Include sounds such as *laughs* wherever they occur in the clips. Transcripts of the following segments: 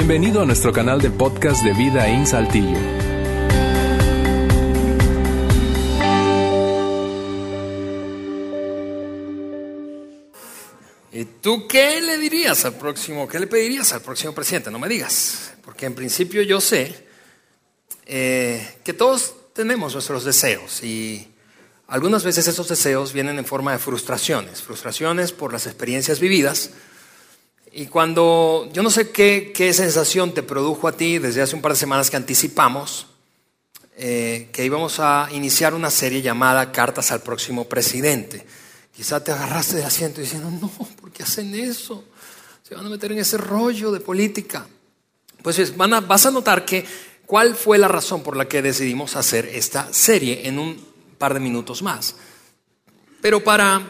Bienvenido a nuestro canal de podcast de Vida en Saltillo. ¿Y tú qué le dirías al próximo, qué le pedirías al próximo presidente? No me digas, porque en principio yo sé eh, que todos tenemos nuestros deseos y algunas veces esos deseos vienen en forma de frustraciones, frustraciones por las experiencias vividas. Y cuando yo no sé qué, qué sensación te produjo a ti desde hace un par de semanas que anticipamos, eh, que íbamos a iniciar una serie llamada Cartas al próximo presidente. Quizá te agarraste del asiento diciendo, no, ¿por qué hacen eso? Se van a meter en ese rollo de política. Pues van vas a notar que cuál fue la razón por la que decidimos hacer esta serie en un par de minutos más. Pero para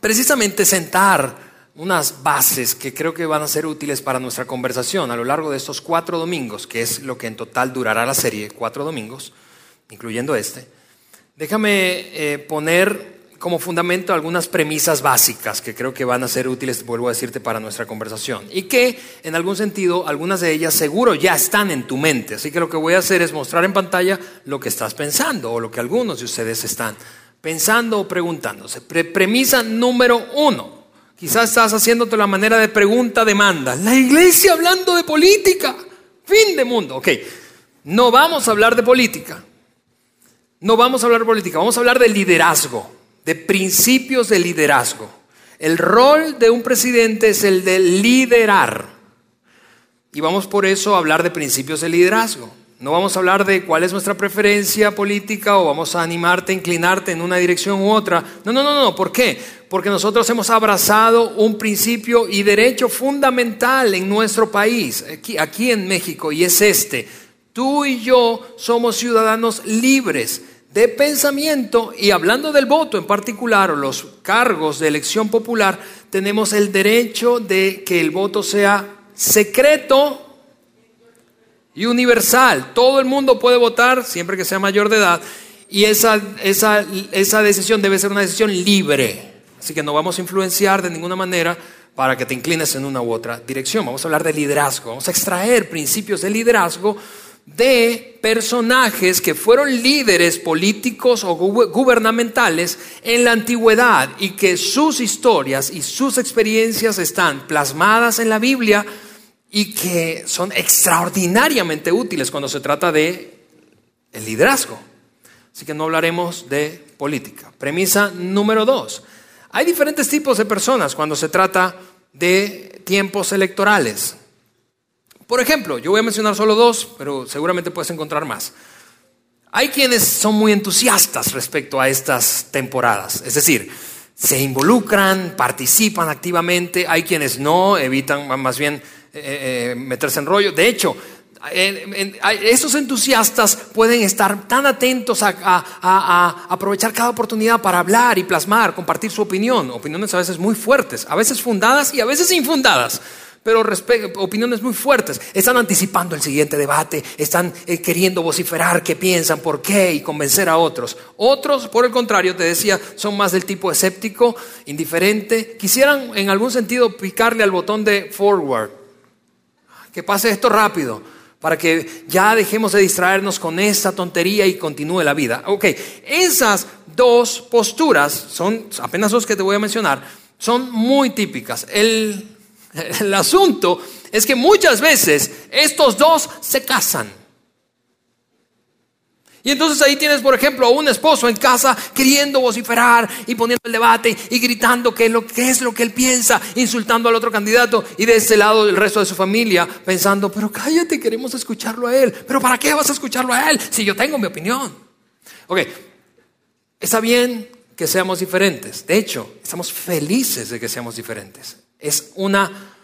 precisamente sentar unas bases que creo que van a ser útiles para nuestra conversación a lo largo de estos cuatro domingos, que es lo que en total durará la serie, cuatro domingos, incluyendo este, déjame eh, poner como fundamento algunas premisas básicas que creo que van a ser útiles, vuelvo a decirte, para nuestra conversación. Y que, en algún sentido, algunas de ellas seguro ya están en tu mente. Así que lo que voy a hacer es mostrar en pantalla lo que estás pensando o lo que algunos de ustedes están pensando o preguntándose. premisa número uno. Quizás estás haciéndote la manera de pregunta-demanda. La iglesia hablando de política. Fin de mundo. Ok, no vamos a hablar de política. No vamos a hablar de política, vamos a hablar de liderazgo de principios de liderazgo. El rol de un presidente es el de liderar. Y vamos por eso a hablar de principios de liderazgo. No vamos a hablar de cuál es nuestra preferencia política o vamos a animarte, inclinarte en una dirección u otra. No, no, no, no. ¿Por qué? Porque nosotros hemos abrazado un principio y derecho fundamental en nuestro país, aquí, aquí en México, y es este. Tú y yo somos ciudadanos libres de pensamiento y hablando del voto en particular o los cargos de elección popular, tenemos el derecho de que el voto sea secreto y universal. Todo el mundo puede votar siempre que sea mayor de edad y esa, esa, esa decisión debe ser una decisión libre. Así que no vamos a influenciar de ninguna manera para que te inclines en una u otra dirección. Vamos a hablar de liderazgo, vamos a extraer principios de liderazgo de personajes que fueron líderes políticos o gubernamentales en la antigüedad y que sus historias y sus experiencias están plasmadas en la Biblia y que son extraordinariamente útiles cuando se trata de el liderazgo. Así que no hablaremos de política. Premisa número dos. Hay diferentes tipos de personas cuando se trata de tiempos electorales. Por ejemplo, yo voy a mencionar solo dos, pero seguramente puedes encontrar más. Hay quienes son muy entusiastas respecto a estas temporadas, es decir, se involucran, participan activamente, hay quienes no, evitan más bien eh, eh, meterse en rollo. De hecho, esos entusiastas pueden estar tan atentos a, aprovechar cada oportunidad para hablar y plasmar, compartir su opinión, opiniones a veces muy fuertes, a veces fundadas y a veces infundadas pero opiniones muy fuertes. Están anticipando el siguiente debate, están eh, queriendo vociferar qué piensan, por qué y convencer a otros. Otros, por el contrario, te decía, son más del tipo escéptico, indiferente. Quisieran en algún sentido picarle al botón de forward. Que pase esto rápido para que ya dejemos de distraernos con esta tontería y continúe la vida. Ok, esas dos posturas, son apenas dos que te voy a mencionar, son muy típicas. El el asunto es que muchas veces estos dos se casan. Y entonces ahí tienes, por ejemplo, a un esposo en casa queriendo vociferar y poniendo el debate y gritando qué es, lo, qué es lo que él piensa, insultando al otro candidato y de ese lado el resto de su familia pensando, pero cállate, queremos escucharlo a él. Pero ¿para qué vas a escucharlo a él si yo tengo mi opinión? Ok, está bien que seamos diferentes. De hecho, estamos felices de que seamos diferentes. Es una,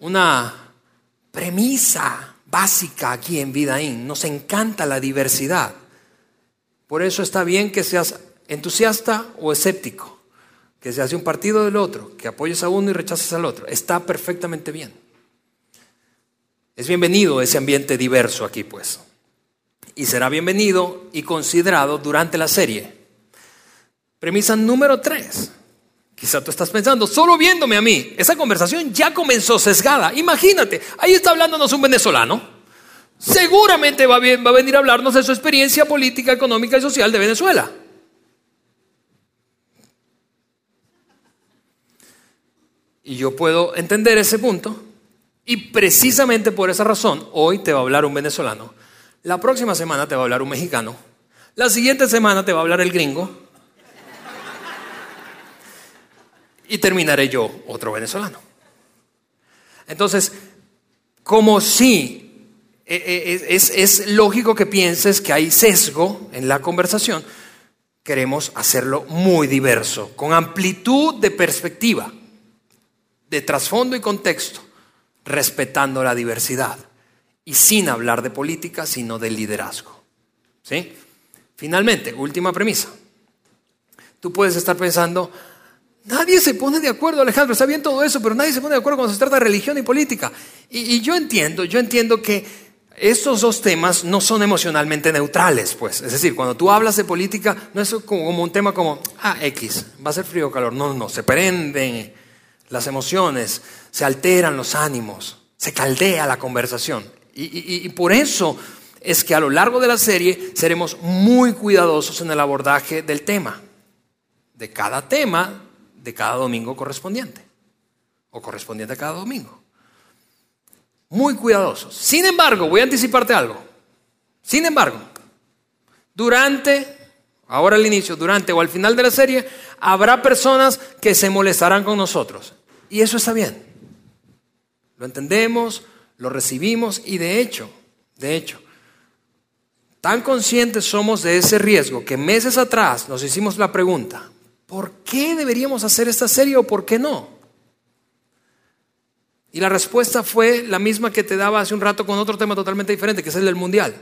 una premisa básica aquí en Vidaín. Nos encanta la diversidad. Por eso está bien que seas entusiasta o escéptico, que seas de un partido o del otro, que apoyes a uno y rechaces al otro. Está perfectamente bien. Es bienvenido ese ambiente diverso aquí, pues. Y será bienvenido y considerado durante la serie. Premisa número tres. Quizá tú estás pensando, solo viéndome a mí, esa conversación ya comenzó sesgada. Imagínate, ahí está hablándonos un venezolano. Seguramente va, a venir a hablarnos de su experiencia política, económica y social de Venezuela. Y yo puedo entender ese punto. Y precisamente por esa razón, hoy te va a hablar un venezolano. La próxima semana te va a hablar un mexicano. La siguiente semana te va a hablar el gringo y terminaré yo otro venezolano. Entonces, como si e, e, es, es, lógico que pienses que hay sesgo en la conversación, queremos hacerlo muy diverso, con amplitud de perspectiva, de trasfondo y contexto, respetando la diversidad y sin hablar de política, sino de liderazgo. ¿Sí? Finalmente, última premisa. Tú puedes estar pensando, Nadie se pone de acuerdo, Alejandro, está bien todo eso, pero nadie se pone de acuerdo cuando se trata de religión y política. Y, yo entiendo, yo entiendo que estos dos temas no son emocionalmente neutrales, pues. Es decir, cuando tú hablas de política, no es como un tema como, ah, X, va a ser frío o calor. No, no, se prenden las emociones, se alteran los ánimos, se caldea la conversación. y por eso es que a lo largo de la serie seremos muy cuidadosos en el abordaje del tema. De cada tema de cada domingo correspondiente, o correspondiente a cada domingo. Muy cuidadosos. Sin embargo, voy a anticiparte algo. Sin embargo, durante, ahora al inicio, durante o al final de la serie, habrá personas que se molestarán con nosotros. Y eso está bien. Lo entendemos, lo recibimos y de hecho, de hecho, tan conscientes somos de ese riesgo que meses atrás nos hicimos la pregunta, ¿por qué deberíamos hacer esta serie o por qué no? Y la respuesta fue la misma que te daba hace un rato con otro tema totalmente diferente, que es el del mundial.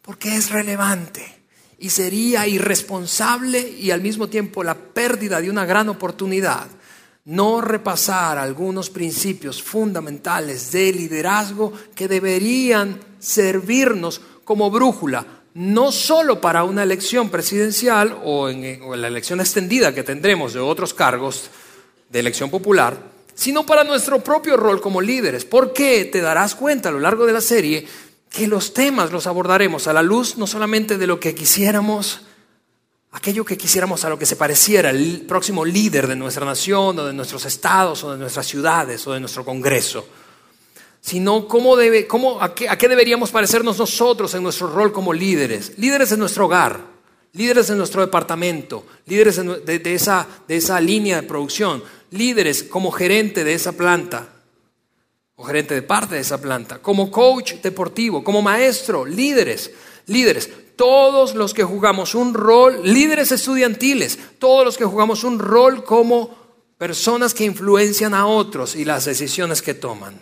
Porque es relevante y sería irresponsable y al mismo tiempo la pérdida de una gran oportunidad no repasar algunos principios fundamentales de liderazgo que deberían servirnos como brújula no solo para una elección presidencial o en, la elección extendida que tendremos de otros cargos de elección popular, sino para nuestro propio rol como líderes. Porque te darás cuenta a lo largo de la serie que los temas los abordaremos a la luz no solamente de lo que quisiéramos, aquello que quisiéramos a lo que se pareciera el próximo líder de nuestra nación o de nuestros estados o de nuestras ciudades o de nuestro Congreso sino cómo debe, cómo, a, qué, deberíamos parecernos nosotros en nuestro rol como líderes, líderes en nuestro hogar, líderes en nuestro departamento, líderes de, esa, de esa línea de producción, líderes como gerente de esa planta o gerente de parte de esa planta, como coach deportivo, como maestro, líderes, líderes, todos los que jugamos un rol, líderes estudiantiles, todos los que jugamos un rol como personas que influencian a otros y las decisiones que toman.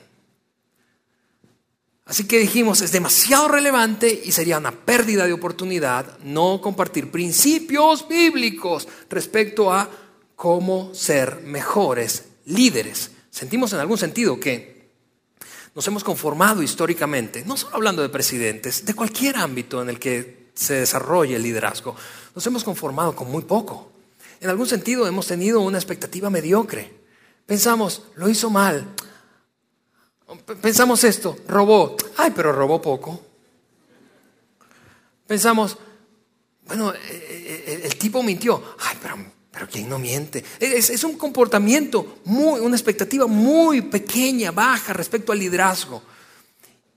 Así que dijimos, es demasiado relevante y sería una pérdida de oportunidad no compartir principios bíblicos respecto a cómo ser mejores líderes. Sentimos en algún sentido que nos hemos conformado históricamente, no solo hablando de presidentes, de cualquier ámbito en el que se desarrolle el liderazgo, nos hemos conformado con muy poco. En algún sentido hemos tenido una expectativa mediocre. Pensamos, lo hizo mal, Pensamos esto, robó. Ay, pero robó poco. Pensamos, bueno, eh, eh, eh, el, tipo mintió. Ay, pero, pero ¿quién no miente? Es, un comportamiento, muy, una expectativa muy pequeña, baja respecto al liderazgo.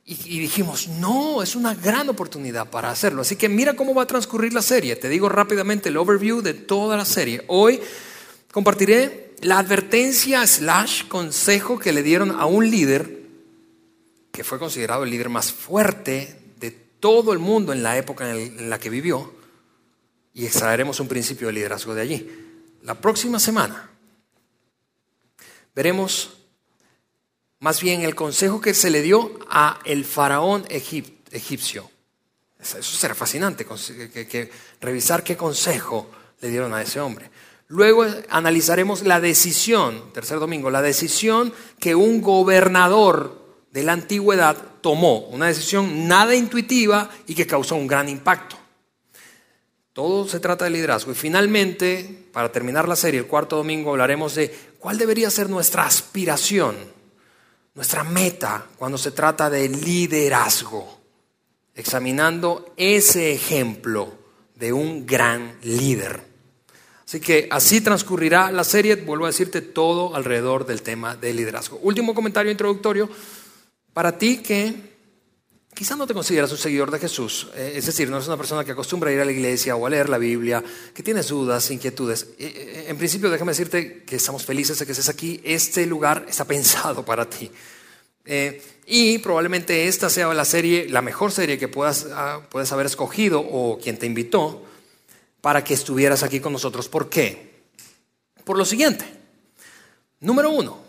Y, dijimos, no, es una gran oportunidad para hacerlo. Así que mira cómo va a transcurrir la serie. Te digo rápidamente el overview de toda la serie. Hoy compartiré la advertencia slash consejo que le dieron a un líder que fue considerado el líder más fuerte de todo el mundo en la época en la que vivió, y extraeremos un principio de liderazgo de allí. La próxima semana veremos más bien el consejo que se le dio a el faraón egipcio. Eso será fascinante, que, revisar qué consejo le dieron a ese hombre. Luego analizaremos la decisión, tercer domingo, la decisión que un gobernador de la antigüedad tomó una decisión nada intuitiva y que causó un gran impacto. Todo se trata de liderazgo. Y finalmente, para terminar la serie, el cuarto domingo hablaremos de cuál debería ser nuestra aspiración, nuestra meta cuando se trata de liderazgo, examinando ese ejemplo de un gran líder. Así que así transcurrirá la serie, vuelvo a decirte todo alrededor del tema del liderazgo. Último comentario introductorio para ti que quizás no te consideras un seguidor de Jesús, eh, es decir, no eres una persona que acostumbra a ir a la iglesia o a leer la Biblia, que tienes dudas, inquietudes. Eh, eh, en principio, déjame decirte que estamos felices de que estés aquí. Este lugar está pensado para ti. y probablemente esta sea la serie, la mejor serie que puedas, ah, puedas haber escogido o quien te invitó para que estuvieras aquí con nosotros. ¿Por qué? Por lo siguiente. Número uno,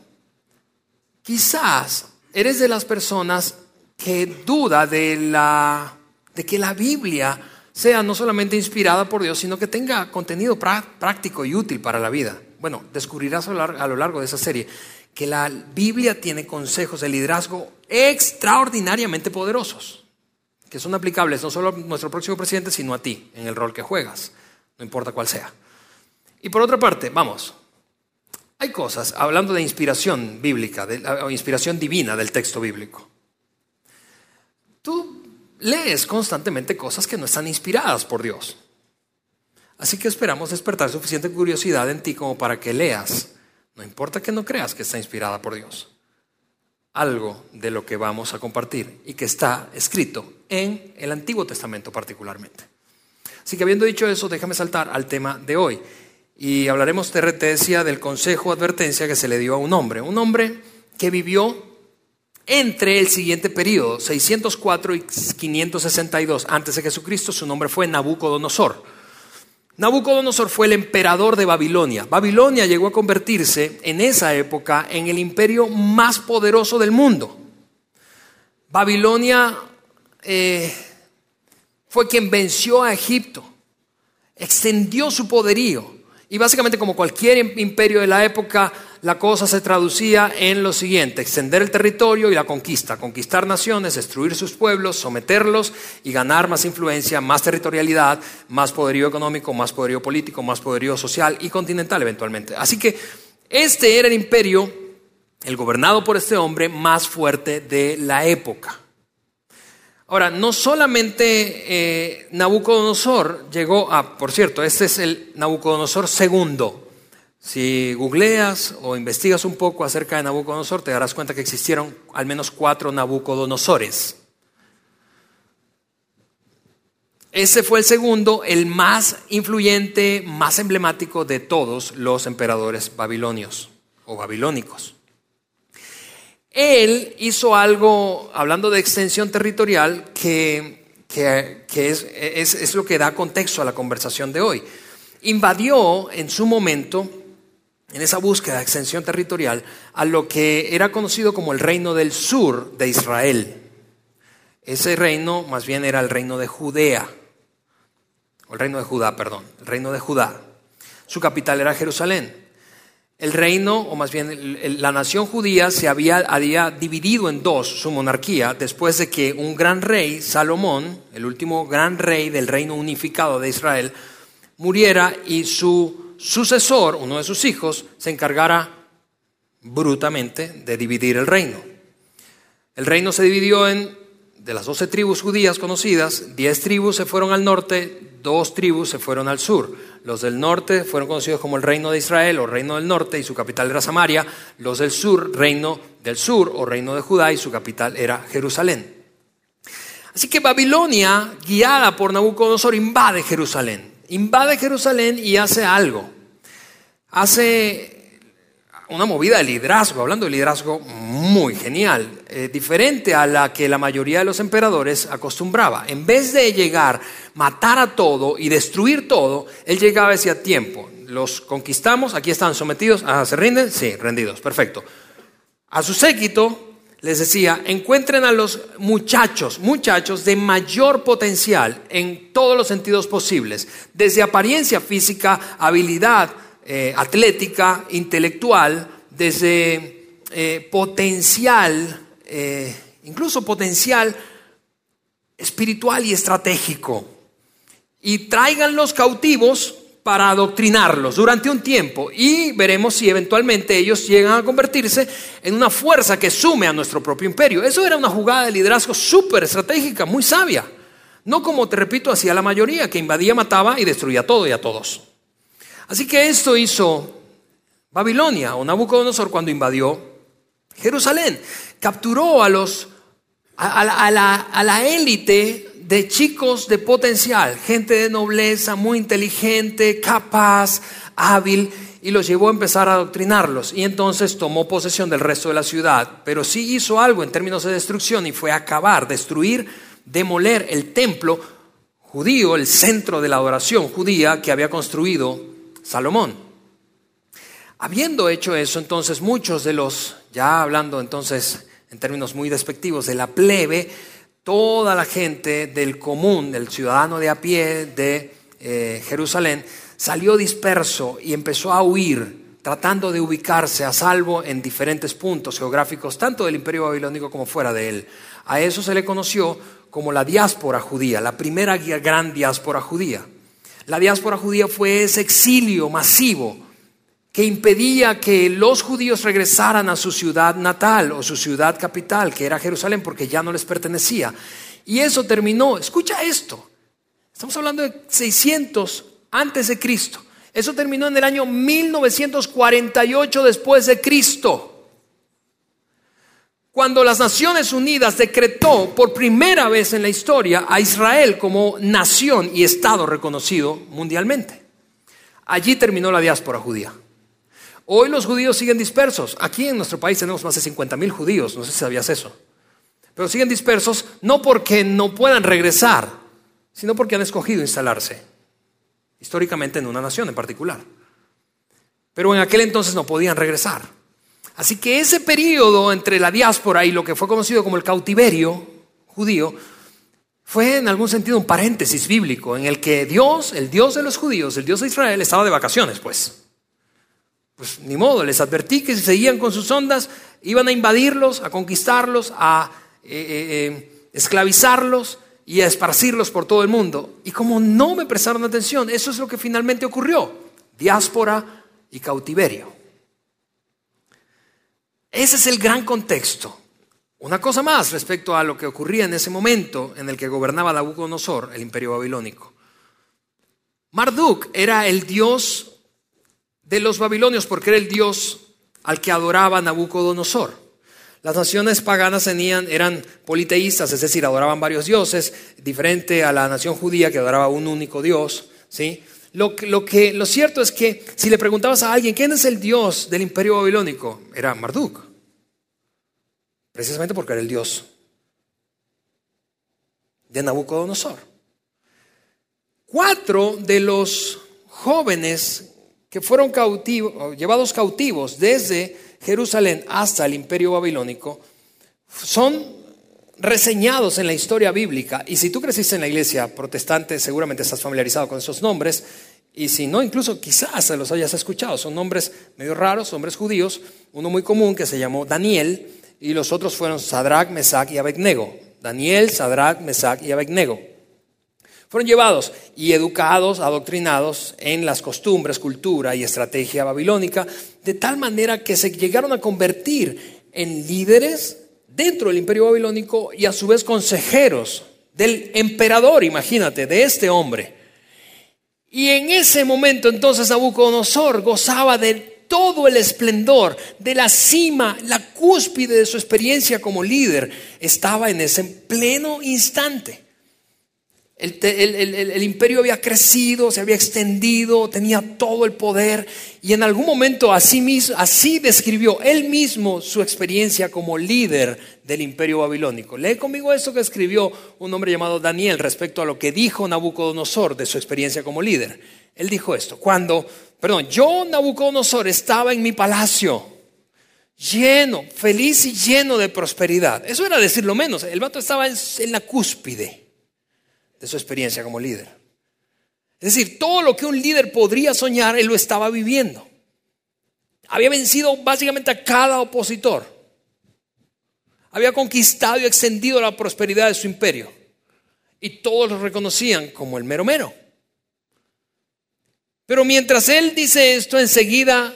quizás eres de las personas que duda de, la, de que la Biblia sea no solamente inspirada por Dios, sino que tenga contenido práctico y útil para la vida. Bueno, descubrirás a lo largo de esa serie que la Biblia tiene consejos de liderazgo extraordinariamente poderosos, que son aplicables no solo a nuestro próximo presidente, sino a ti, en el rol que juegas no importa cuál sea. Y por otra parte, vamos, hay cosas, hablando de inspiración bíblica, de, o inspiración divina del texto bíblico. Tú lees constantemente cosas que no están inspiradas por Dios. Así que esperamos despertar suficiente curiosidad en ti como para que leas, no importa que no creas que está inspirada por Dios, algo de lo que vamos a compartir y que está escrito en el Antiguo Testamento particularmente. Así que habiendo dicho eso, déjame saltar al tema de hoy. Y hablaremos, de decía, del consejo advertencia que se le dio a un hombre. Un hombre que vivió entre el siguiente periodo, 604 y 562 antes de Jesucristo. Su nombre fue Nabucodonosor. Nabucodonosor fue el emperador de Babilonia. Babilonia llegó a convertirse en esa época en el imperio más poderoso del mundo. Babilonia eh, fue quien venció a Egipto, extendió su poderío. Y básicamente como cualquier imperio de la época, la cosa se traducía en lo siguiente, extender el territorio y la conquista, conquistar naciones, destruir sus pueblos, someterlos y ganar más influencia, más territorialidad, más poderío económico, más poderío político, más poderío social y continental eventualmente. Así que este era el imperio, el gobernado por este hombre, más fuerte de la época. Ahora, no solamente eh, Nabucodonosor llegó a, por cierto, este es el Nabucodonosor segundo. Si googleas o investigas un poco acerca de Nabucodonosor, te darás cuenta que existieron al menos cuatro Nabucodonosores. Ese fue el segundo, el más influyente, más emblemático de todos los emperadores babilonios o babilónicos. Él hizo algo, hablando de extensión territorial, que, es, lo que da contexto a la conversación de hoy. Invadió en su momento, en esa búsqueda de extensión territorial, a lo que era conocido como el reino del sur de Israel. Ese reino más bien era el reino de Judea, o el reino de Judá, perdón, el reino de Judá. Su capital era Jerusalén el reino, o más bien la nación judía, se había, había, dividido en dos, su monarquía, después de que un gran rey, Salomón, el último gran rey del reino unificado de Israel, muriera y su sucesor, uno de sus hijos, se encargara brutamente de dividir el reino. El reino se dividió en, de las doce tribus judías conocidas, diez tribus se fueron al norte, dos tribus se fueron al sur. Los del norte fueron conocidos como el reino de Israel o reino del norte y su capital era Samaria. Los del sur, reino del sur o reino de Judá y su capital era Jerusalén. Así que Babilonia, guiada por Nabucodonosor, invade Jerusalén. Invade Jerusalén y hace algo. Hace una movida de liderazgo, hablando de liderazgo muy genial, eh, diferente a la que la mayoría de los emperadores acostumbraba. En vez de llegar, matar a todo y destruir todo, él llegaba ese tiempo. Los conquistamos, aquí están sometidos, ah, ¿se rinden? Sí, rendidos, perfecto. A su séquito les decía, encuentren a los muchachos, muchachos de mayor potencial en todos los sentidos posibles, desde apariencia física, habilidad, eh, atlética, intelectual, desde eh, potencial, eh, incluso potencial espiritual y estratégico. y traigan los cautivos para adoctrinarlos durante un tiempo y veremos si eventualmente ellos llegan a convertirse en una fuerza que sume a nuestro propio imperio. Eso era una jugada de liderazgo súper estratégica, muy sabia. No como te repito, hacía la mayoría, que invadía, mataba y destruía todo y a todos. Así que esto hizo Babilonia o Nabucodonosor cuando invadió Jerusalén. Capturó a los a, la, a la élite de chicos de potencial, gente de nobleza, muy inteligente, capaz, hábil, y los llevó a empezar a adoctrinarlos. Y entonces tomó posesión del resto de la ciudad. Pero sí hizo algo en términos de destrucción y fue acabar, destruir, demoler el templo judío, el centro de la adoración judía que había construido Salomón. Habiendo hecho eso, entonces muchos de los, ya hablando entonces en términos muy despectivos, de la plebe, toda la gente del común, del ciudadano de a pie de eh, Jerusalén, salió disperso y empezó a huir, tratando de ubicarse a salvo en diferentes puntos geográficos, tanto del imperio babilónico como fuera de él. A eso se le conoció como la diáspora judía, la primera gran diáspora judía. La diáspora judía fue ese exilio masivo que impedía que los judíos regresaran a su ciudad natal o su ciudad capital, que era Jerusalén, porque ya no les pertenecía. Y eso terminó, escucha esto, estamos hablando de 600 antes de Cristo. Eso terminó en el año 1948 después de Cristo. Cuando las Naciones Unidas decretó por primera vez en la historia a Israel como nación y Estado reconocido mundialmente. Allí terminó la diáspora judía. Hoy los judíos siguen dispersos. Aquí en nuestro país tenemos más de 50 mil judíos, no sé si sabías eso. Pero siguen dispersos no porque no puedan regresar, sino porque han escogido instalarse, históricamente en una nación en particular. Pero en aquel entonces no podían regresar. Así que ese periodo entre la diáspora y lo que fue conocido como el cautiverio judío, fue en algún sentido un paréntesis bíblico en el que Dios, el Dios de los judíos, el Dios de Israel, estaba de vacaciones, pues. Pues ni modo, les advertí que si seguían con sus ondas, iban a invadirlos, a conquistarlos, a eh, eh, eh, esclavizarlos y a esparcirlos por todo el mundo. Y como no me prestaron atención, eso es lo que finalmente ocurrió. Diáspora y cautiverio. Ese es el gran contexto. Una cosa más respecto a lo que ocurría en ese momento en el que gobernaba Nabucodonosor, el imperio babilónico. Marduk era el dios de los babilonios porque era el dios al que adoraba Nabucodonosor. Las naciones paganas tenían, eran politeístas, es decir, adoraban varios dioses, diferente a la nación judía que adoraba un único dios. ¿sí? Lo, lo, que, lo cierto es que si le preguntabas a alguien, ¿quién es el dios del imperio babilónico? Era Marduk. Precisamente porque era el dios de Nabucodonosor. Cuatro de los jóvenes que fueron cautivos, llevados cautivos desde Jerusalén hasta el imperio babilónico, son reseñados en la historia bíblica. Y si tú creciste en la iglesia protestante, seguramente estás familiarizado con esos nombres. Y si no, incluso quizás los hayas escuchado. Son nombres medio raros, nombres judíos. Uno muy común que se llamó Daniel y los otros fueron Sadrach, Mesach y Abednego. Daniel, Sadrach, Mesach y Abednego. Fueron llevados y educados, adoctrinados en las costumbres, cultura y estrategia babilónica, de tal manera que se llegaron a convertir en líderes dentro del imperio babilónico y a su vez consejeros del emperador, imagínate, de este hombre. Y en ese momento entonces Nabucodonosor gozaba de todo el esplendor, de la cima, la cúspide de su experiencia como líder, estaba en ese pleno instante. El, imperio había crecido, se había extendido, tenía todo el poder y en algún momento así, mismo, así describió él mismo su experiencia como líder del imperio babilónico. Lee conmigo esto que escribió un hombre llamado Daniel respecto a lo que dijo Nabucodonosor de su experiencia como líder. Él dijo esto, cuando, perdón, yo Nabucodonosor estaba en mi palacio, lleno, feliz y lleno de prosperidad. Eso era decir lo menos, el vato estaba en la cúspide de su experiencia como líder. Es decir, todo lo que un líder podría soñar, él lo estaba viviendo. Había vencido básicamente a cada opositor. Había conquistado y extendido la prosperidad de su imperio. Y todos lo reconocían como el mero mero. Pero mientras él dice esto, enseguida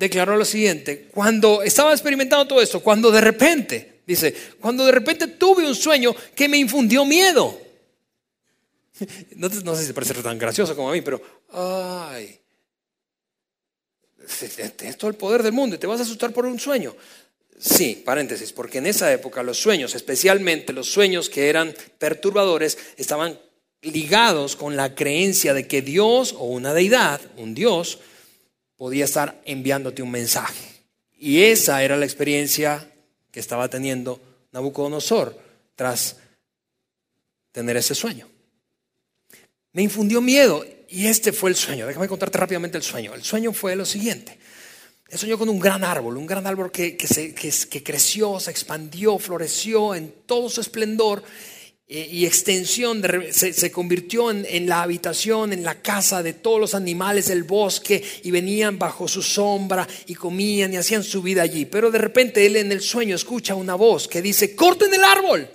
declaró lo siguiente, cuando estaba experimentando todo esto, cuando de repente, dice, cuando de repente tuve un sueño que me infundió miedo. No, sé si parece tan gracioso como a mí, pero, ay, es todo el poder del mundo y te vas a asustar por un sueño. Sí, paréntesis, porque en esa época los sueños, especialmente los sueños que eran perturbadores, estaban ligados con la creencia de que Dios o una deidad, un Dios, podía estar enviándote un mensaje. Y esa era la experiencia que estaba teniendo Nabucodonosor tras tener ese sueño. Me infundió miedo y este fue el sueño. Déjame contarte rápidamente el sueño. El sueño fue lo siguiente. Él soñó con un gran árbol, un gran árbol que, que, creció, se expandió, floreció en todo su esplendor y extensión, se, convirtió en, en, la habitación, en la casa de todos los animales del bosque y venían bajo su sombra y comían y hacían su vida allí. Pero de repente él en el sueño escucha una voz que dice, corten el árbol.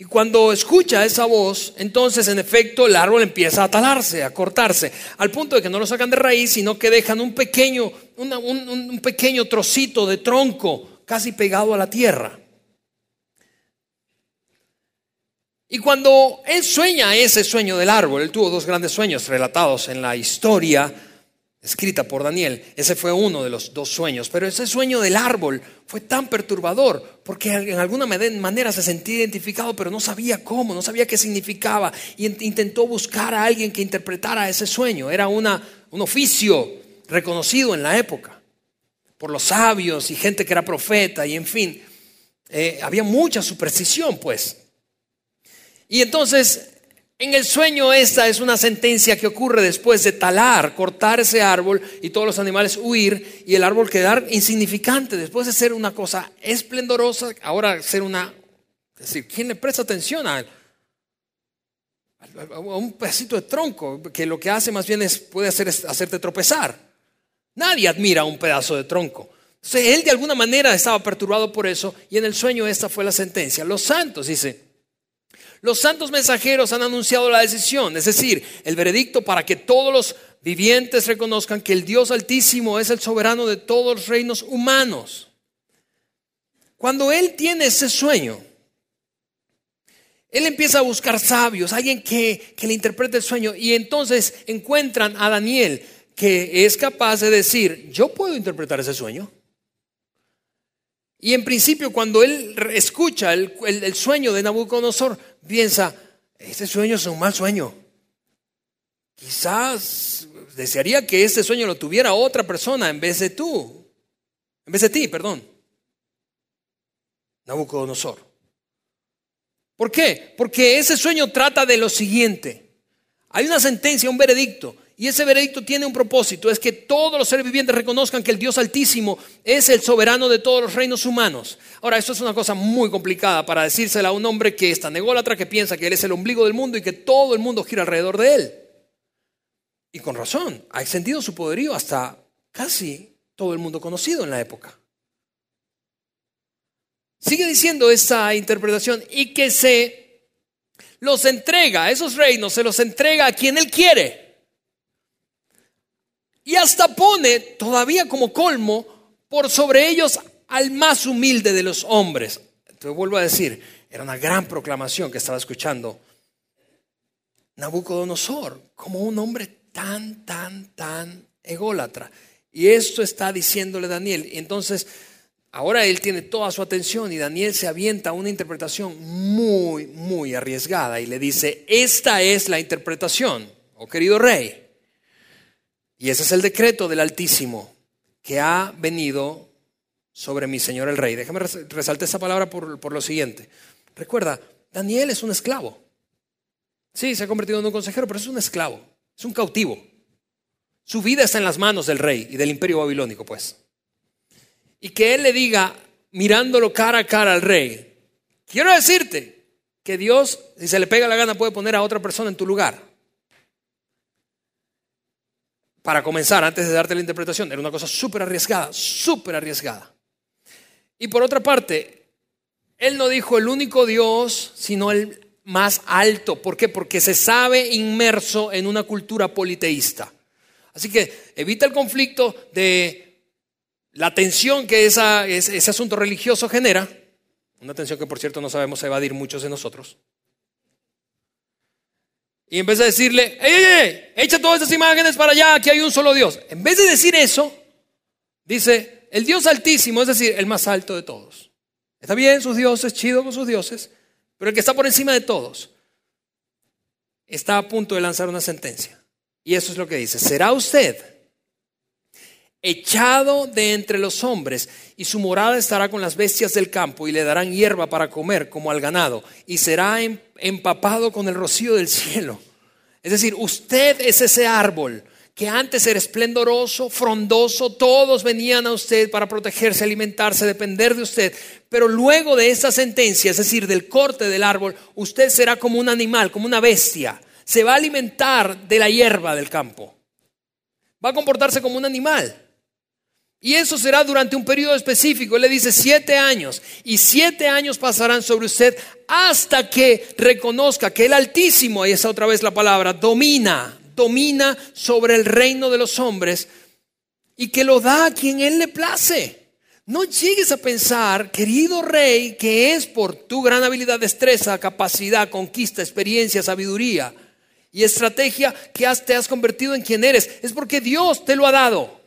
Y cuando escucha esa voz, entonces en efecto el árbol empieza a talarse, a cortarse, al punto de que no lo sacan de raíz, sino que dejan un pequeño, un, pequeño trocito de tronco casi pegado a la tierra. Y cuando él sueña ese sueño del árbol, él tuvo dos grandes sueños relatados en la historia escrita por Daniel. Ese fue uno de los dos sueños. Pero ese sueño del árbol fue tan perturbador porque en alguna manera se sentía identificado, pero no sabía cómo, no sabía qué significaba. Y intentó buscar a alguien que interpretara ese sueño. Era una, un oficio reconocido en la época por los sabios y gente que era profeta y en fin. Eh, había mucha superstición, pues. Y entonces en el sueño esta es una sentencia que ocurre después de talar, cortar ese árbol y todos los animales huir y el árbol quedar insignificante después de ser una cosa esplendorosa, ahora ser una... Es decir, ¿quién le presta atención a, un pedacito de tronco que lo que hace más bien es puede hacer hacerte tropezar? Nadie admira un pedazo de tronco. Entonces, él de alguna manera estaba perturbado por eso y en el sueño esta fue la sentencia. Los santos, dice, los santos mensajeros han anunciado la decisión, es decir, el veredicto para que todos los vivientes reconozcan que el Dios Altísimo es el soberano de todos los reinos humanos. Cuando él tiene ese sueño, él empieza a buscar sabios, alguien que, le interprete el sueño, y entonces encuentran a Daniel que es capaz de decir, yo puedo interpretar ese sueño. Y en principio, cuando él escucha el, sueño de Nabucodonosor, piensa, este sueño es un mal sueño. Quizás desearía que este sueño lo tuviera otra persona en vez de tú, en vez de ti, perdón. Nabucodonosor. ¿Por qué? Porque ese sueño trata de lo siguiente. Hay una sentencia, un veredicto, y ese veredicto tiene un propósito, es que todos los seres vivientes reconozcan que el Dios Altísimo es el soberano de todos los reinos humanos. Ahora, esto es una cosa muy complicada para decírsela a un hombre que es tan ególatra que piensa que él es el ombligo del mundo y que todo el mundo gira alrededor de él. Y con razón, ha extendido su poderío hasta casi todo el mundo conocido en la época. Sigue diciendo esa interpretación y que se los entrega, esos reinos se los entrega a quien él quiere. Y hasta pone todavía como colmo por sobre ellos al más humilde de los hombres. Te vuelvo a decir, era una gran proclamación que estaba escuchando Nabucodonosor como un hombre tan, tan, tan ególatra. Y esto está diciéndole Daniel. Entonces, ahora él tiene toda su atención y Daniel se avienta a una interpretación muy, muy arriesgada y le dice, esta es la interpretación, oh querido rey. Y ese es el decreto del Altísimo que ha venido sobre mi Señor el Rey. Déjame resaltar esa palabra por, por lo siguiente. Recuerda, Daniel es un esclavo. Sí, se ha convertido en un consejero, pero es un esclavo, es un cautivo. Su vida está en las manos del rey y del imperio babilónico, pues. Y que él le diga, mirándolo cara a cara al rey, quiero decirte que Dios, si se le pega la gana, puede poner a otra persona en tu lugar para comenzar, antes de darte la interpretación, era una cosa súper arriesgada, súper arriesgada. Y por otra parte, él no dijo el único Dios, sino el más alto. ¿Por qué? Porque se sabe inmerso en una cultura politeísta. Así que evita el conflicto de la tensión que ese asunto religioso genera, una tensión que por cierto no sabemos evadir muchos de nosotros. Y en vez de decirle, ¡ey, ey! Echa todas esas imágenes para allá, aquí hay un solo Dios. En vez de decir eso, dice, el Dios altísimo, es decir, el más alto de todos. Está bien sus dioses, chido con sus dioses, pero el que está por encima de todos está a punto de lanzar una sentencia. Y eso es lo que dice, será usted echado de entre los hombres, y su morada estará con las bestias del campo, y le darán hierba para comer como al ganado, y será em, empapado con el rocío del cielo. Es decir, usted es ese árbol que antes era esplendoroso, frondoso, todos venían a usted para protegerse, alimentarse, depender de usted. Pero luego de esta sentencia, es decir, del corte del árbol, usted será como un animal, como una bestia. Se va a alimentar de la hierba del campo. Va a comportarse como un animal. Y eso será durante un periodo específico. Él le dice siete años. Y siete años pasarán sobre usted hasta que reconozca que el Altísimo, y esa otra vez la palabra, domina domina sobre el reino de los hombres y que lo da a quien Él le place. No llegues a pensar, querido rey, que es por tu gran habilidad, destreza, capacidad, conquista, experiencia, sabiduría y estrategia que te has convertido en quien eres. Es porque Dios te lo ha dado.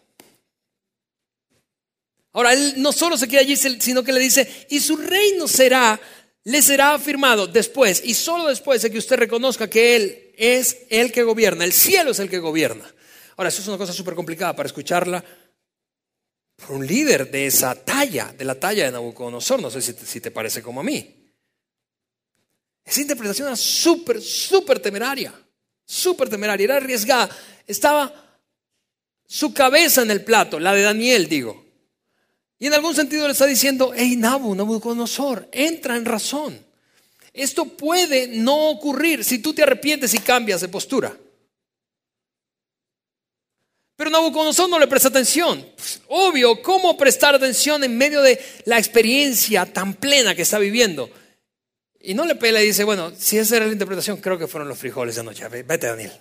Ahora, Él no solo se queda allí, sino que le dice, y su reino será, le será afirmado después, y solo después de que usted reconozca que Él es el que gobierna, el cielo es el que gobierna. Ahora, eso es una cosa súper complicada para escucharla por un líder de esa talla, de la talla de Nabucodonosor, no sé si te, si te parece como a mí. Esa interpretación era súper, súper temeraria, súper temeraria, era arriesgada. Estaba su cabeza en el plato, la de Daniel, digo. Y en algún sentido le está diciendo, hey Nabu, Nabucodonosor, entra en razón. Esto puede no ocurrir si tú te arrepientes y cambias de postura. Pero Nabucodonosor no le presta atención. Pues, obvio, ¿cómo prestar atención en medio de la experiencia tan plena que está viviendo? Y no le pela y dice, bueno, si esa era la interpretación, creo que fueron los frijoles de anoche. Vete, Daniel.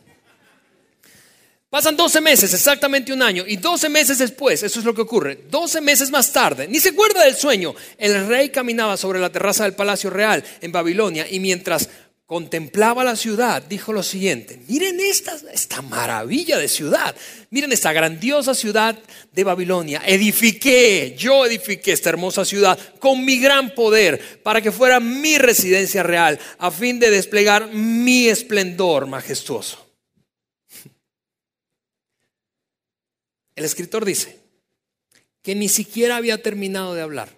Pasan 12 meses, exactamente un año, y 12 meses después, eso es lo que ocurre, 12 meses más tarde, ni se acuerda del sueño, el rey caminaba sobre la terraza del Palacio Real en Babilonia y mientras contemplaba la ciudad, dijo lo siguiente, miren esta, esta maravilla de ciudad, miren esta grandiosa ciudad de Babilonia, edifiqué, yo edifiqué esta hermosa ciudad con mi gran poder para que fuera mi residencia real, a fin de desplegar mi esplendor majestuoso. El escritor dice que ni siquiera había terminado de hablar.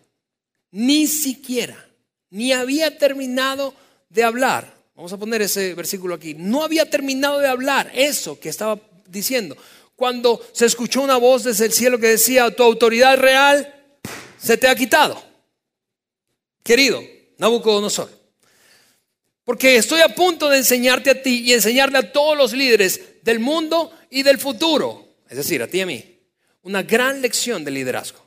Ni siquiera. Ni había terminado de hablar. Vamos a poner ese versículo aquí. No había terminado de hablar eso que estaba diciendo. Cuando se escuchó una voz desde el cielo que decía, tu autoridad real se te ha quitado. Querido Nabucodonosor. Porque estoy a punto de enseñarte a ti y enseñarle a todos los líderes del mundo y del futuro. Es decir, a ti y a mí una gran lección de liderazgo.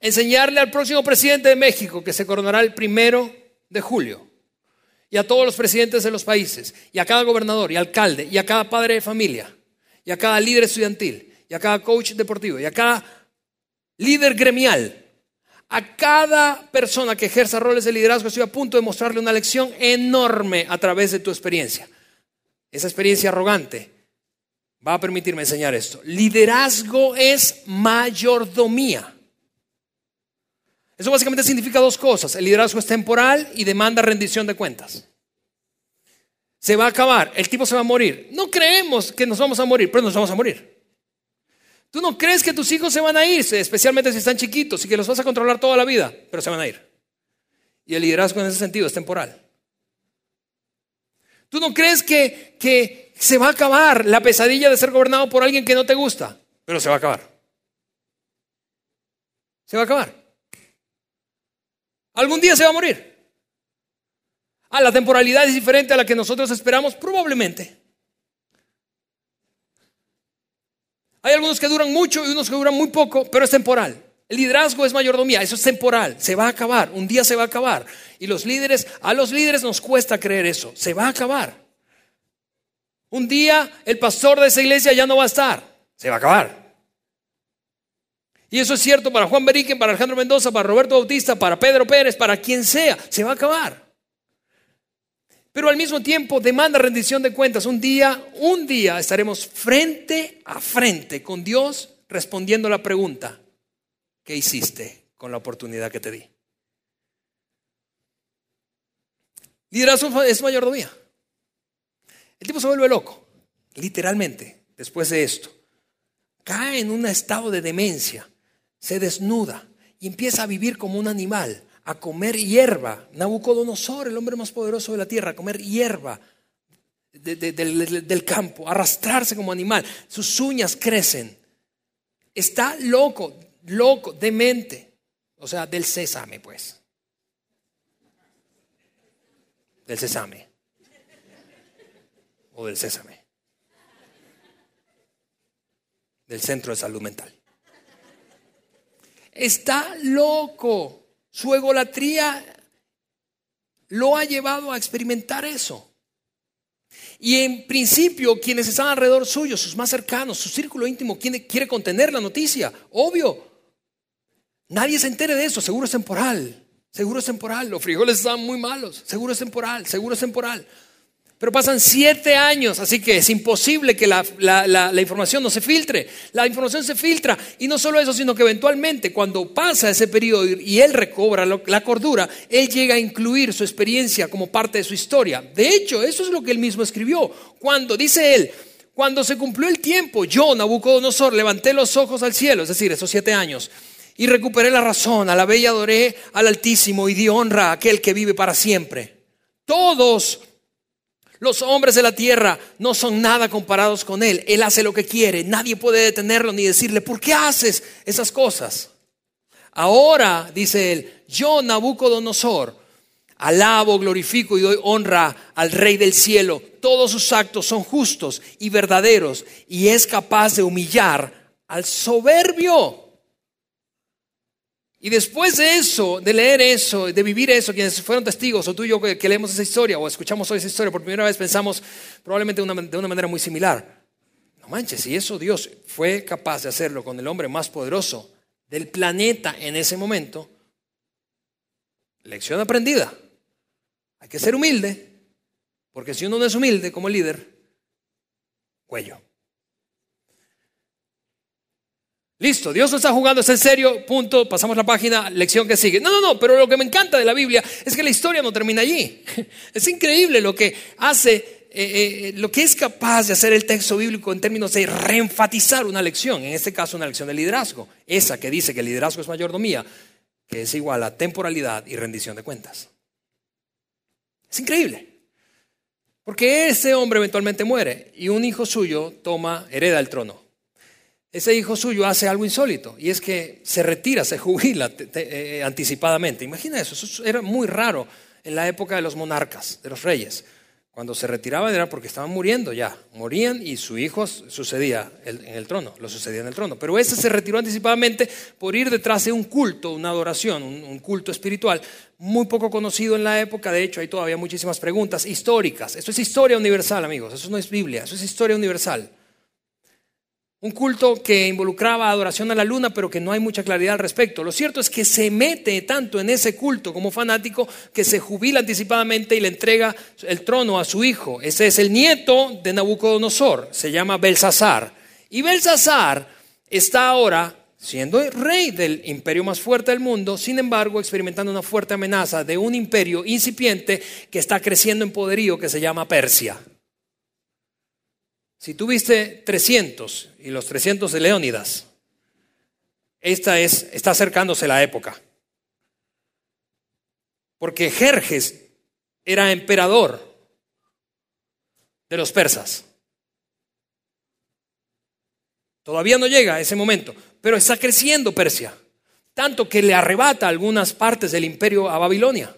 Enseñarle al próximo presidente de México, que se coronará el primero de julio, y a todos los presidentes de los países, y a cada gobernador y alcalde, y a cada padre de familia, y a cada líder estudiantil, y a cada coach deportivo, y a cada líder gremial, a cada persona que ejerza roles de liderazgo, estoy a punto de mostrarle una lección enorme a través de tu experiencia. Esa experiencia arrogante, va a permitirme enseñar esto. Liderazgo es mayordomía. Eso básicamente significa dos cosas. El liderazgo es temporal y demanda rendición de cuentas. Se va a acabar, el tipo se va a morir. No creemos que nos vamos a morir, pero nos vamos a morir. Tú no crees que tus hijos se van a ir, especialmente si están chiquitos y que los vas a controlar toda la vida, pero se van a ir. Y el liderazgo en ese sentido es temporal. Tú no crees que, que se va a acabar la pesadilla de ser gobernado por alguien que no te gusta, pero se va a acabar. Se va a acabar. Algún día se va a morir. Ah, la temporalidad es diferente a la que nosotros esperamos, probablemente. Hay algunos que duran mucho y unos que duran muy poco, pero es temporal. El liderazgo es mayordomía, eso es temporal, se va a acabar, un día se va a acabar. Y los líderes, a los líderes nos cuesta creer eso, se va a acabar. Un día el pastor de esa iglesia ya no va a estar, se va a acabar. Y eso es cierto para Juan Beriken, para Alejandro Mendoza, para Roberto Bautista, para Pedro Pérez, para quien sea, se va a acabar. Pero al mismo tiempo demanda rendición de cuentas. Un día, un día estaremos frente a frente con Dios respondiendo la pregunta, ¿qué hiciste con la oportunidad que te di? Liderazgo es mayordomía. El tipo se vuelve loco, literalmente, después de esto. Cae en un estado de demencia se desnuda y empieza a vivir como un animal, a comer hierba. Nabucodonosor, el hombre más poderoso de la tierra, a comer hierba del, campo, arrastrarse como animal. Sus uñas crecen. Está loco, loco, demente. O sea, del sésame, pues. Del sésame. O del sésame. Del centro de salud mental. Está loco. Su egolatría lo ha llevado a experimentar eso. Y en principio, quienes están alrededor suyo, sus más cercanos, su círculo íntimo, quiere, quiere contener la noticia. Obvio. Nadie se entere de eso. Seguro es temporal. Seguro es temporal. Los frijoles están muy malos. Seguro es temporal. Seguro es temporal. Pero pasan siete años, así que es imposible que la, información no se filtre. La información se filtra y no solo eso, sino que eventualmente cuando pasa ese periodo y él recobra la cordura, él llega a incluir su experiencia como parte de su historia. De hecho, eso es lo que él mismo escribió. Cuando, dice él, cuando se cumplió el tiempo, yo, Nabucodonosor, levanté los ojos al cielo, es decir, esos siete años, y recuperé la razón, a la bella adoré al Altísimo y di honra a aquel que vive para siempre. Todos los hombres de la tierra no son nada comparados con Él. Él hace lo que quiere. Nadie puede detenerlo ni decirle, ¿por qué haces esas cosas? Ahora, dice Él, yo, Nabucodonosor, alabo, glorifico y doy honra al Rey del cielo. Todos sus actos son justos y verdaderos y es capaz de humillar al soberbio. Y después de eso, de leer eso, de vivir eso, quienes fueron testigos, o tú y yo que, leemos esa historia, o escuchamos hoy esa historia, por primera vez pensamos probablemente de una, manera muy similar. No manches, si eso Dios fue capaz de hacerlo con el hombre más poderoso del planeta en ese momento, lección aprendida. Hay que ser humilde, porque si uno no es humilde como líder, cuello. Listo, Dios no está jugando, es en serio, punto, pasamos la página, lección que sigue. No, no, no, pero lo que me encanta de la Biblia es que la historia no termina allí. *laughs* Es increíble lo que hace, eh, eh, lo que es capaz de hacer el texto bíblico en términos de reenfatizar una lección, en este caso una lección de liderazgo, esa que dice que el liderazgo es mayordomía, que es igual a temporalidad y rendición de cuentas. Es increíble. Porque ese hombre eventualmente muere y un hijo suyo toma, hereda el trono ese hijo suyo hace algo insólito y es que se retira, se *laughs* jubila eh, anticipadamente. Imagina eso, eso era muy raro en la época de los monarcas, de los reyes. Cuando se retiraban era porque estaban muriendo ya, morían y su hijo sucedía en el trono, lo sucedía en el trono. Pero ese se retiró anticipadamente por ir detrás de un culto, una adoración, un culto espiritual muy poco conocido en la época. De hecho, hay todavía muchísimas preguntas históricas. Esto es historia universal, amigos, eso no es Biblia, eso es historia universal. Un culto que involucraba adoración a la luna, pero que no hay mucha claridad al respecto. Lo cierto es que se mete tanto en ese culto como fanático que se jubila anticipadamente y le entrega el trono a su hijo. Ese es el nieto de Nabucodonosor, se llama Belsasar. Y Belsasar está ahora siendo rey del imperio más fuerte del mundo, sin embargo experimentando una fuerte amenaza de un imperio incipiente que está creciendo en poderío que se llama Persia. Si tuviste 300 y los 300 de Leónidas, esta es, está acercándose la época. Porque Jerjes era emperador de los persas. Todavía no llega ese momento, pero está creciendo Persia, tanto que le arrebata algunas partes del imperio a Babilonia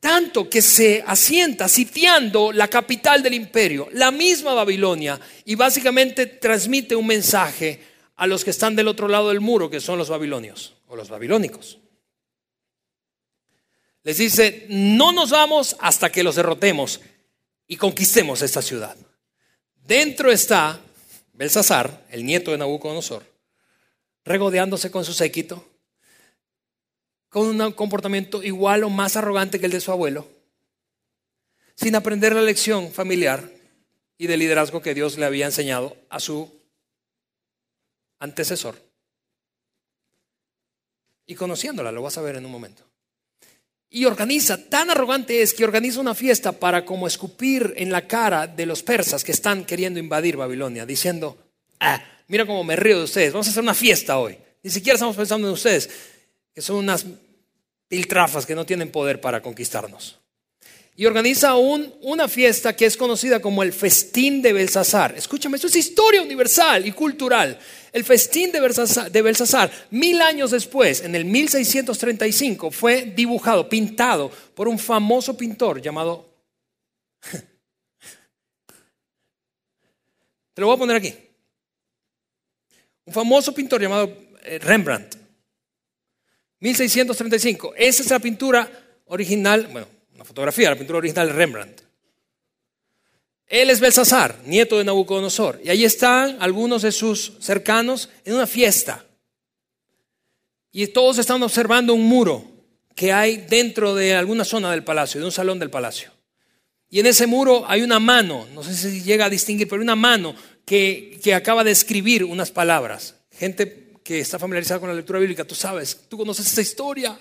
tanto que se asienta sitiando la capital del imperio, la misma Babilonia, y básicamente transmite un mensaje a los que están del otro lado del muro, que son los babilonios o los babilónicos. Les dice, no nos vamos hasta que los derrotemos y conquistemos esta ciudad. Dentro está Belsasar, el nieto de Nabucodonosor, regodeándose con su séquito, con un comportamiento igual o más arrogante que el de su abuelo, sin aprender la lección familiar y de liderazgo que Dios le había enseñado a su antecesor. Y conociéndola, lo vas a ver en un momento. Y organiza, tan arrogante es que organiza una fiesta para como escupir en la cara de los persas que están queriendo invadir Babilonia, diciendo, ah, mira cómo me río de ustedes, vamos a hacer una fiesta hoy. Ni siquiera estamos pensando en ustedes, que son unas piltrafas que no tienen poder para conquistarnos y organiza un, una fiesta que es conocida como el Festín de Belsasar. Escúchame, esto es historia universal y cultural. El Festín de Belsasar, de Belsasar, mil años después, en el 1635, fue dibujado, pintado por un famoso pintor llamado... *laughs* Te lo voy a poner aquí. Un famoso pintor llamado eh, Rembrandt. 1635. Esa es la pintura original, bueno, una fotografía, la pintura original de Rembrandt. Él es Belsasar, nieto de Nabucodonosor, y ahí están algunos de sus cercanos en una fiesta. Y todos están observando un muro que hay dentro de alguna zona del palacio, de un salón del palacio. Y en ese muro hay una mano, no sé si llega a distinguir, pero una mano que, que acaba de escribir unas palabras. Gente que está familiarizada con la lectura bíblica, tú sabes, tú conoces esa historia.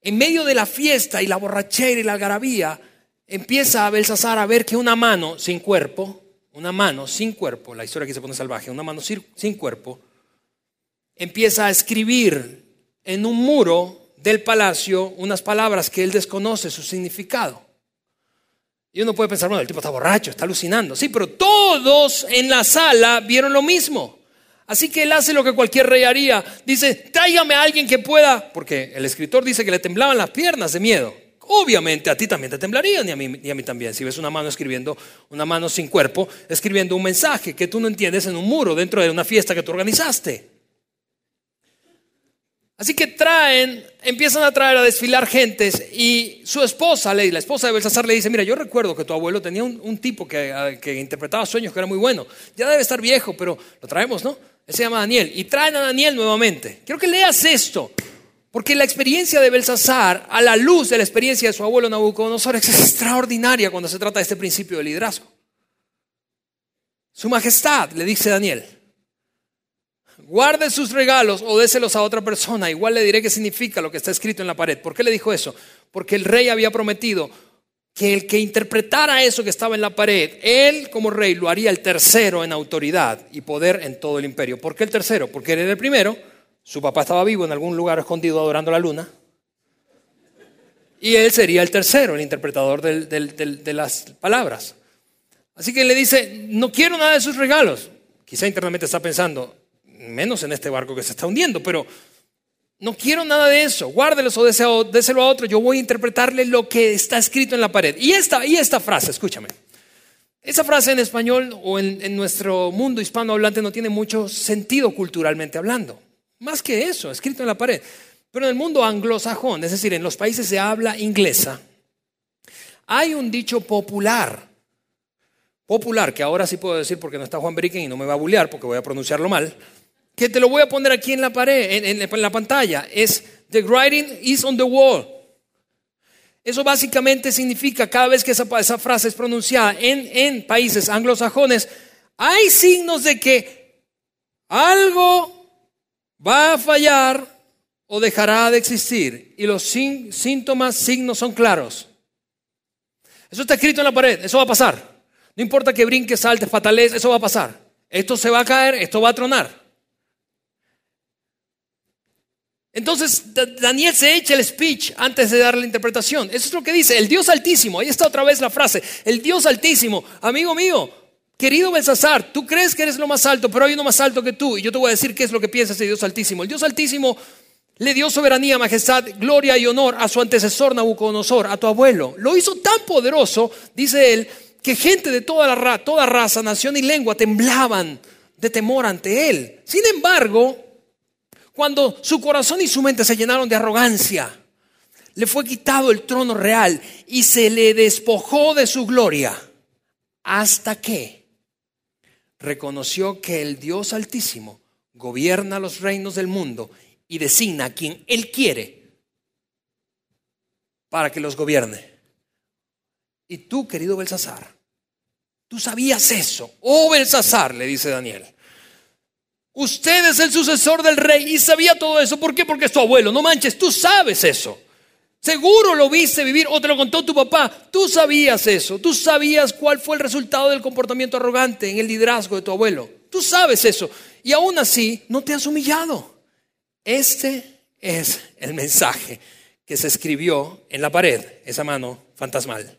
En medio de la fiesta y la borrachera y la algarabía, empieza a Belsasar a ver que una mano sin cuerpo, una mano sin cuerpo, la historia que se pone salvaje, una mano sin cuerpo, empieza a escribir en un muro del palacio unas palabras que él desconoce su significado. Y uno puede pensar, bueno, el tipo está borracho, está alucinando. Sí, pero todos en la sala vieron lo mismo. Así que él hace lo que cualquier rey haría. Dice, tráigame a alguien que pueda, porque el escritor dice que le temblaban las piernas de miedo. Obviamente a ti también te temblarían y a mí, también. Si ves una mano escribiendo, una mano sin cuerpo, escribiendo un mensaje que tú no entiendes en un muro dentro de una fiesta que tú organizaste. Así que traen, empiezan a traer a desfilar gentes y su esposa, la esposa de Belsasar, le dice, mira, yo recuerdo que tu abuelo tenía un, un tipo que, que interpretaba sueños que era muy bueno. Ya debe estar viejo, pero lo traemos, ¿no? Él se llama Daniel. Y traen a Daniel nuevamente. Quiero que leas esto. Porque la experiencia de Belsasar, a la luz de la experiencia de su abuelo Nabucodonosor, es extraordinaria cuando se trata de este principio de liderazgo. Su majestad, le dice Daniel, guarde sus regalos o déselos a otra persona. Igual le diré qué significa lo que está escrito en la pared. ¿Por qué le dijo eso? Porque el rey había prometido que el que interpretara eso que estaba en la pared, él como rey lo haría el tercero en autoridad y poder en todo el imperio. ¿Por qué el tercero? Porque él era el primero, su papá estaba vivo en algún lugar escondido adorando la luna, y él sería el tercero, el interpretador de las palabras. Así que le dice, no quiero nada de sus regalos. Quizá internamente está pensando, menos en este barco que se está hundiendo, pero no quiero nada de eso. Guárdelos o déselo a otro. Yo voy a interpretarle lo que está escrito en la pared. Y esta, y esta frase, escúchame. Esa frase en español o en, en nuestro mundo hispanohablante no tiene mucho sentido culturalmente hablando. Más que eso, escrito en la pared. Pero en el mundo anglosajón, es decir, en los países de habla inglesa, hay un dicho popular. Popular, que ahora sí puedo decir porque no está Juan Bricken y no me va a bullear porque voy a pronunciarlo mal que te lo voy a poner aquí en la pared, en, la pantalla, es The writing is on the wall. Eso básicamente significa, cada vez que esa, frase es pronunciada en, en países anglosajones, hay signos de que algo va a fallar o dejará de existir. Y los síntomas, signos son claros. Eso está escrito en la pared, eso va a pasar. No importa que brinques, saltes, fatales, eso va a pasar. Esto se va a caer, esto va a tronar. Entonces Daniel se echa el speech antes de dar la interpretación. Eso es lo que dice, el Dios altísimo. Ahí está otra vez la frase, el Dios altísimo. Amigo mío, querido Belsasar, tú crees que eres lo más alto, pero hay uno más alto que tú. Y yo te voy a decir qué es lo que piensa ese Dios altísimo. El Dios altísimo le dio soberanía, majestad, gloria y honor a su antecesor Nabucodonosor, a tu abuelo. Lo hizo tan poderoso, dice él, que gente de toda, la, toda raza, nación y lengua temblaban de temor ante él. Sin embargo, cuando su corazón y su mente se llenaron de arrogancia, le fue quitado el trono real y se le despojó de su gloria hasta que reconoció que el Dios Altísimo gobierna los reinos del mundo y designa a quien Él quiere para que los gobierne. Y tú, querido Belsasar, tú sabías eso. Oh, Belsasar, le dice Daniel. Usted es el sucesor del rey y sabía todo eso. ¿Por qué? Porque es tu abuelo. No manches, tú sabes eso. Seguro lo viste vivir o te lo contó tu papá. Tú sabías eso. Tú sabías cuál fue el resultado del comportamiento arrogante en el liderazgo de tu abuelo. Tú sabes eso. Y aún así no te has humillado. Este es el mensaje que se escribió en la pared, esa mano fantasmal.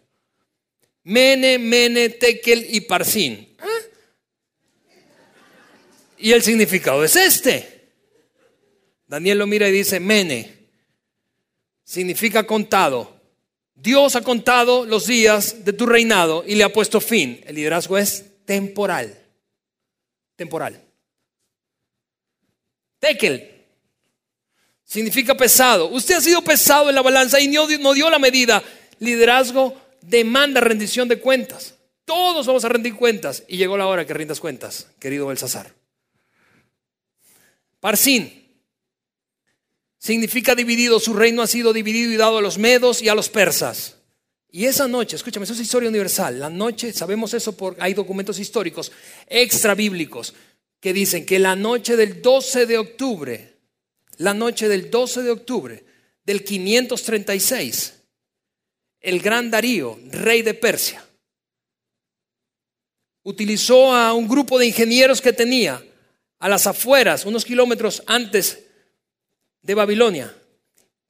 Mene, mene, tekel y parsin. Y el significado es este. Daniel lo mira y dice, mene, significa contado. Dios ha contado los días de tu reinado y le ha puesto fin. El liderazgo es temporal. Temporal. Tekel significa pesado. Usted ha sido pesado en la balanza y no, dio la medida. Liderazgo demanda rendición de cuentas. Todos vamos a rendir cuentas y llegó la hora que rindas cuentas, querido Belsasar. Parsin significa dividido. Su reino ha sido dividido y dado a los medos y a los persas. Y esa noche, escúchame, eso es historia universal. La noche, sabemos eso porque hay documentos históricos extra bíblicos que dicen que la noche del 12 de octubre la noche del 12 de octubre del 536, el gran Darío, rey de Persia, utilizó a un grupo de ingenieros que tenía a las afueras, unos kilómetros antes de Babilonia,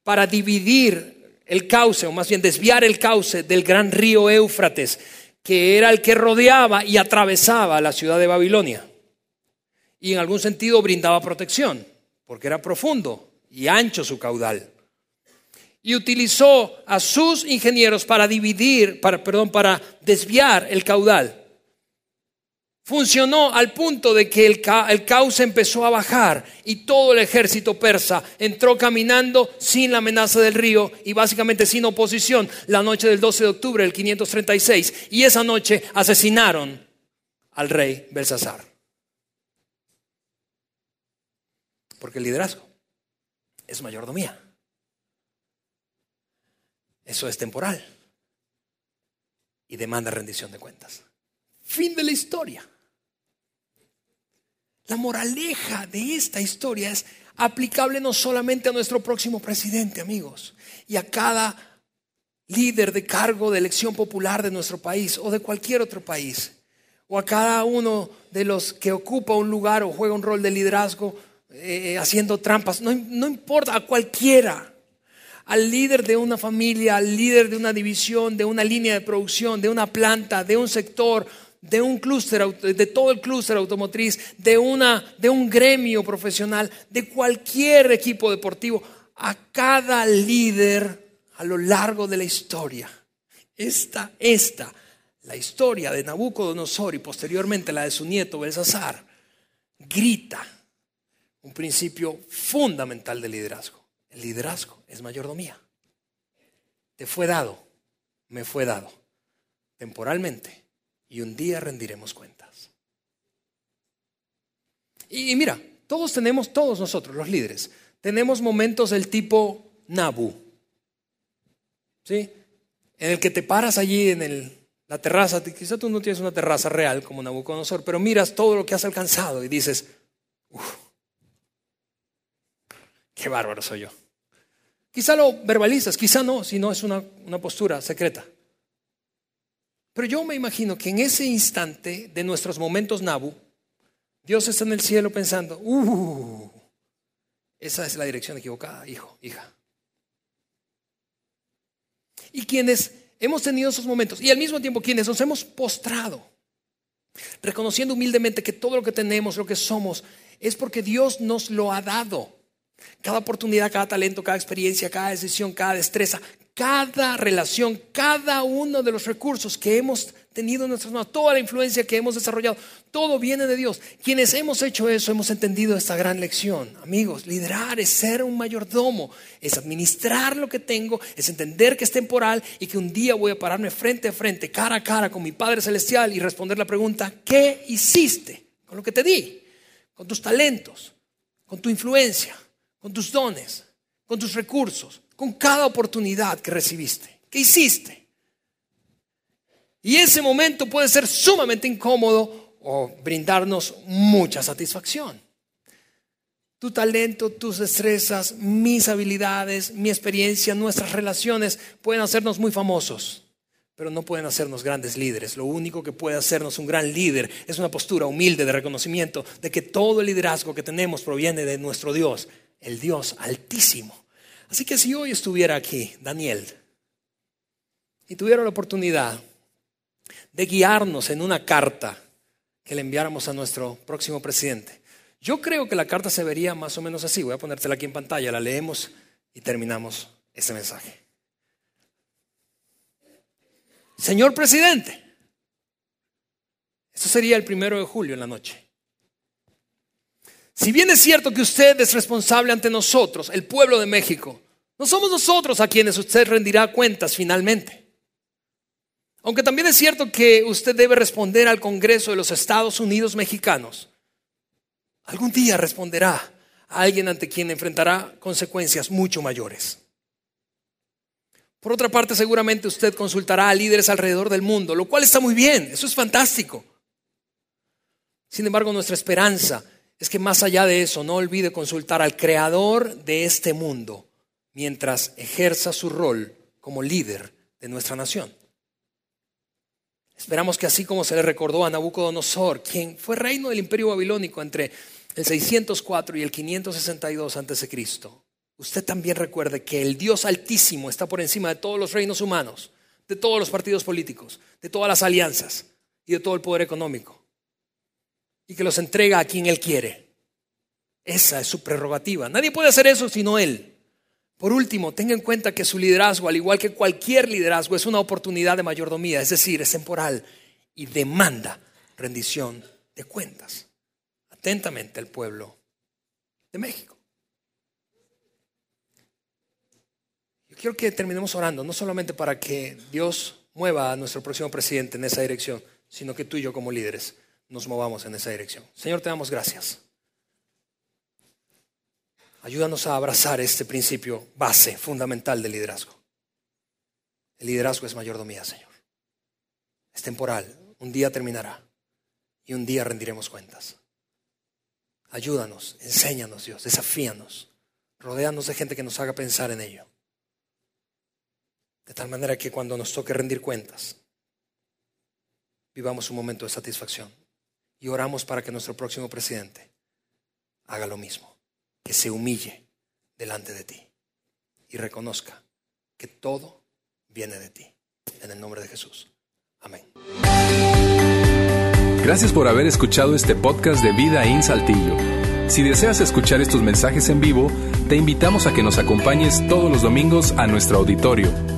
para dividir el cauce, o más bien desviar el cauce del gran río Éufrates, que era el que rodeaba y atravesaba la ciudad de Babilonia. Y en algún sentido brindaba protección porque era profundo y ancho su caudal. Y utilizó a sus ingenieros para dividir, para, perdón, para desviar el caudal. Funcionó al punto de que el, el cauce empezó a bajar y todo el ejército persa entró caminando sin la amenaza del río y básicamente sin oposición la noche del 12 de octubre del 536. Y esa noche asesinaron al rey Belsasar. Porque el liderazgo es mayordomía. Eso es temporal y demanda rendición de cuentas. Fin de la historia. La moraleja de esta historia es aplicable no solamente a nuestro próximo presidente, amigos, y a cada líder de cargo de elección popular de nuestro país o de cualquier otro país, o a cada uno de los que ocupa un lugar o juega un rol de liderazgo eh, haciendo trampas, no, no importa, a cualquiera, al líder de una familia, al líder de una división, de una línea de producción, de una planta, de un sector, de un clúster, de todo el clúster automotriz, de, una, de un gremio profesional, de cualquier equipo deportivo, a cada líder a lo largo de la historia. Esta, esta, la historia de Nabucodonosor y posteriormente la de su nieto Belsasar, grita un principio fundamental del liderazgo. El liderazgo es mayordomía. Te fue dado, me fue dado, temporalmente, y un día rendiremos cuentas. Y, mira, todos tenemos, todos nosotros, los líderes, tenemos momentos del tipo Nabu. ¿Sí? En el que te paras allí en la terraza, quizá tú no tienes una terraza real como Nabucodonosor, pero miras todo lo que has alcanzado y dices, uff, Qué bárbaro soy yo. Quizá lo verbalizas, quizá no, si no es una, postura secreta. Pero yo me imagino que en ese instante de nuestros momentos Nabu, Dios está en el cielo pensando, uh, esa es la dirección equivocada, hijo, hija. Y quienes hemos tenido esos momentos, y al mismo tiempo quienes nos hemos postrado, reconociendo humildemente que todo lo que tenemos, lo que somos, es porque Dios nos lo ha dado. Cada oportunidad, cada talento, cada experiencia, cada decisión, cada destreza, cada relación, cada uno de los recursos que hemos tenido en nuestras manos, toda la influencia que hemos desarrollado, todo viene de Dios. Quienes hemos hecho eso hemos entendido esta gran lección. Amigos, liderar es ser un mayordomo, es administrar lo que tengo, es entender que es temporal y que un día voy a pararme frente a frente, cara a cara con mi Padre Celestial y responder la pregunta, ¿qué hiciste con lo que te di? Con tus talentos, con tu influencia, con tus dones, con tus recursos con cada oportunidad que recibiste. ¿Qué hiciste? Y ese momento puede ser sumamente incómodo o brindarnos mucha satisfacción. Tu talento, tus destrezas, mis habilidades, mi experiencia, nuestras relaciones pueden hacernos muy famosos, pero no pueden hacernos grandes líderes. Lo único que puede hacernos un gran líder es una postura humilde de reconocimiento de que todo el liderazgo que tenemos proviene de nuestro Dios, el Dios altísimo Así que si hoy estuviera aquí Daniel y tuviera la oportunidad de guiarnos en una carta que le enviáramos a nuestro próximo presidente, yo creo que la carta se vería más o menos así. Voy a ponértela aquí en pantalla, la leemos y terminamos este mensaje. Señor presidente, esto sería el primero de julio en la noche. Si bien es cierto que usted es responsable ante nosotros, el pueblo de México, no somos nosotros a quienes usted rendirá cuentas finalmente. Aunque también es cierto que usted debe responder al Congreso de los Estados Unidos mexicanos, algún día responderá a alguien ante quien enfrentará consecuencias mucho mayores. Por otra parte, seguramente usted consultará a líderes alrededor del mundo, lo cual está muy bien, eso es fantástico. Sin embargo, nuestra esperanza es que más allá de eso no olvide consultar al creador de este mundo mientras ejerza su rol como líder de nuestra nación. Esperamos que así como se le recordó a Nabucodonosor, quien fue reino del imperio babilónico entre el 604 y el 562 a.C., usted también recuerde que el Dios altísimo está por encima de todos los reinos humanos, de todos los partidos políticos, de todas las alianzas y de todo el poder económico y que los entrega a quien Él quiere. Esa es su prerrogativa. Nadie puede hacer eso sino Él. Por último, tenga en cuenta que su liderazgo, al igual que cualquier liderazgo, es una oportunidad de mayordomía, es decir, es temporal y demanda rendición de cuentas. Atentamente el pueblo de México. Yo quiero que terminemos orando, no solamente para que Dios mueva a nuestro próximo presidente en esa dirección, sino que tú y yo como líderes nos movamos en esa dirección. Señor, te damos gracias. Ayúdanos a abrazar este principio base, fundamental del liderazgo. El liderazgo es mayordomía, Señor. Es temporal, un día terminará y un día rendiremos cuentas. Ayúdanos, enséñanos, Dios, desafíanos, rodeanos de gente que nos haga pensar en ello. De tal manera que cuando nos toque rendir cuentas, vivamos un momento de satisfacción y oramos para que nuestro próximo presidente haga lo mismo, que se humille delante de ti y reconozca que todo viene de ti. En el nombre de Jesús. Amén. Gracias por haber escuchado este podcast de Vida en Saltillo. Si deseas escuchar estos mensajes en vivo, te invitamos a que nos acompañes todos los domingos a nuestro auditorio